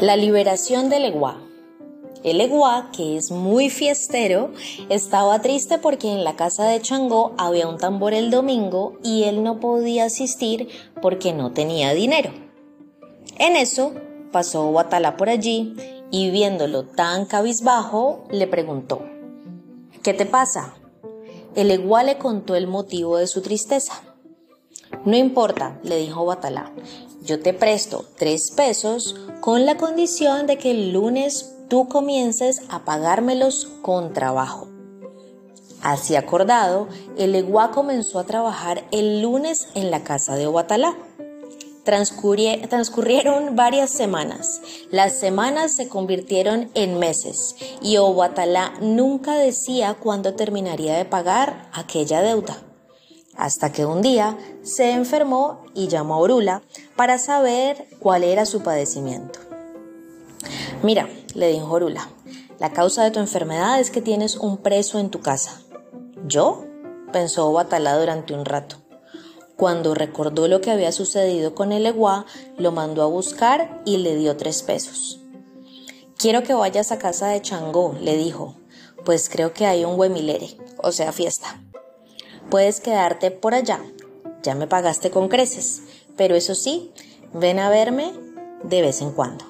La liberación del Eguá. El Eguá, que es muy fiestero, estaba triste porque en la casa de Changó había un tambor el domingo y él no podía asistir porque no tenía dinero. En eso pasó Guatalá por allí y viéndolo tan cabizbajo, le preguntó, ¿qué te pasa? El Eguá le contó el motivo de su tristeza. No importa, le dijo Batalá, yo te presto tres pesos con la condición de que el lunes tú comiences a pagármelos con trabajo. Así acordado, el Eguá comenzó a trabajar el lunes en la casa de Obatalá. Transcurrieron varias semanas. Las semanas se convirtieron en meses y Obatalá nunca decía cuándo terminaría de pagar aquella deuda. Hasta que un día se enfermó y llamó a Orula para saber cuál era su padecimiento. Mira, le dijo Orula, la causa de tu enfermedad es que tienes un preso en tu casa. ¿Yo? pensó Batalá durante un rato. Cuando recordó lo que había sucedido con el Eguá, lo mandó a buscar y le dio tres pesos. Quiero que vayas a casa de Changó, le dijo, pues creo que hay un huemilere, o sea, fiesta. Puedes quedarte por allá, ya me pagaste con creces, pero eso sí, ven a verme de vez en cuando.